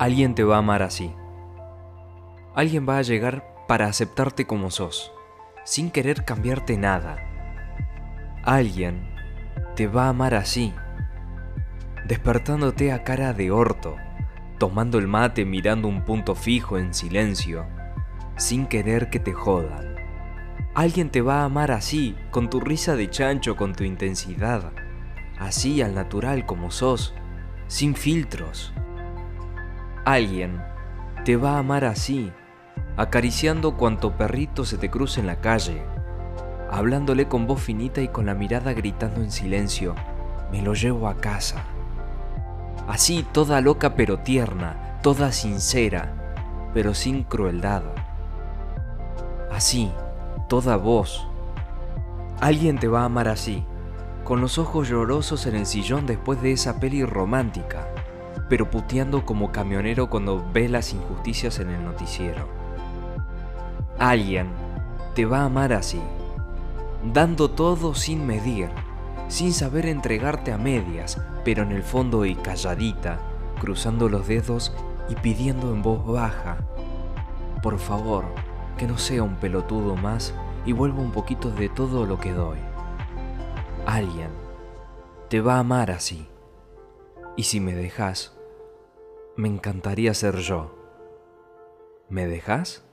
Alguien te va a amar así. Alguien va a llegar para aceptarte como sos, sin querer cambiarte nada. Alguien te va a amar así, despertándote a cara de orto, tomando el mate mirando un punto fijo en silencio, sin querer que te jodan. Alguien te va a amar así, con tu risa de chancho, con tu intensidad, así al natural como sos, sin filtros. Alguien te va a amar así, acariciando cuanto perrito se te cruce en la calle, hablándole con voz finita y con la mirada gritando en silencio, me lo llevo a casa. Así toda loca pero tierna, toda sincera, pero sin crueldad. Así, toda voz. Alguien te va a amar así, con los ojos llorosos en el sillón después de esa peli romántica, pero puteando como camionero cuando ve las injusticias en el noticiero. Alguien te va a amar así, dando todo sin medir, sin saber entregarte a medias, pero en el fondo y calladita, cruzando los dedos y pidiendo en voz baja, por favor, que no sea un pelotudo más y vuelva un poquito de todo lo que doy. Alguien te va a amar así. Y si me dejas, me encantaría ser yo. ¿Me dejas?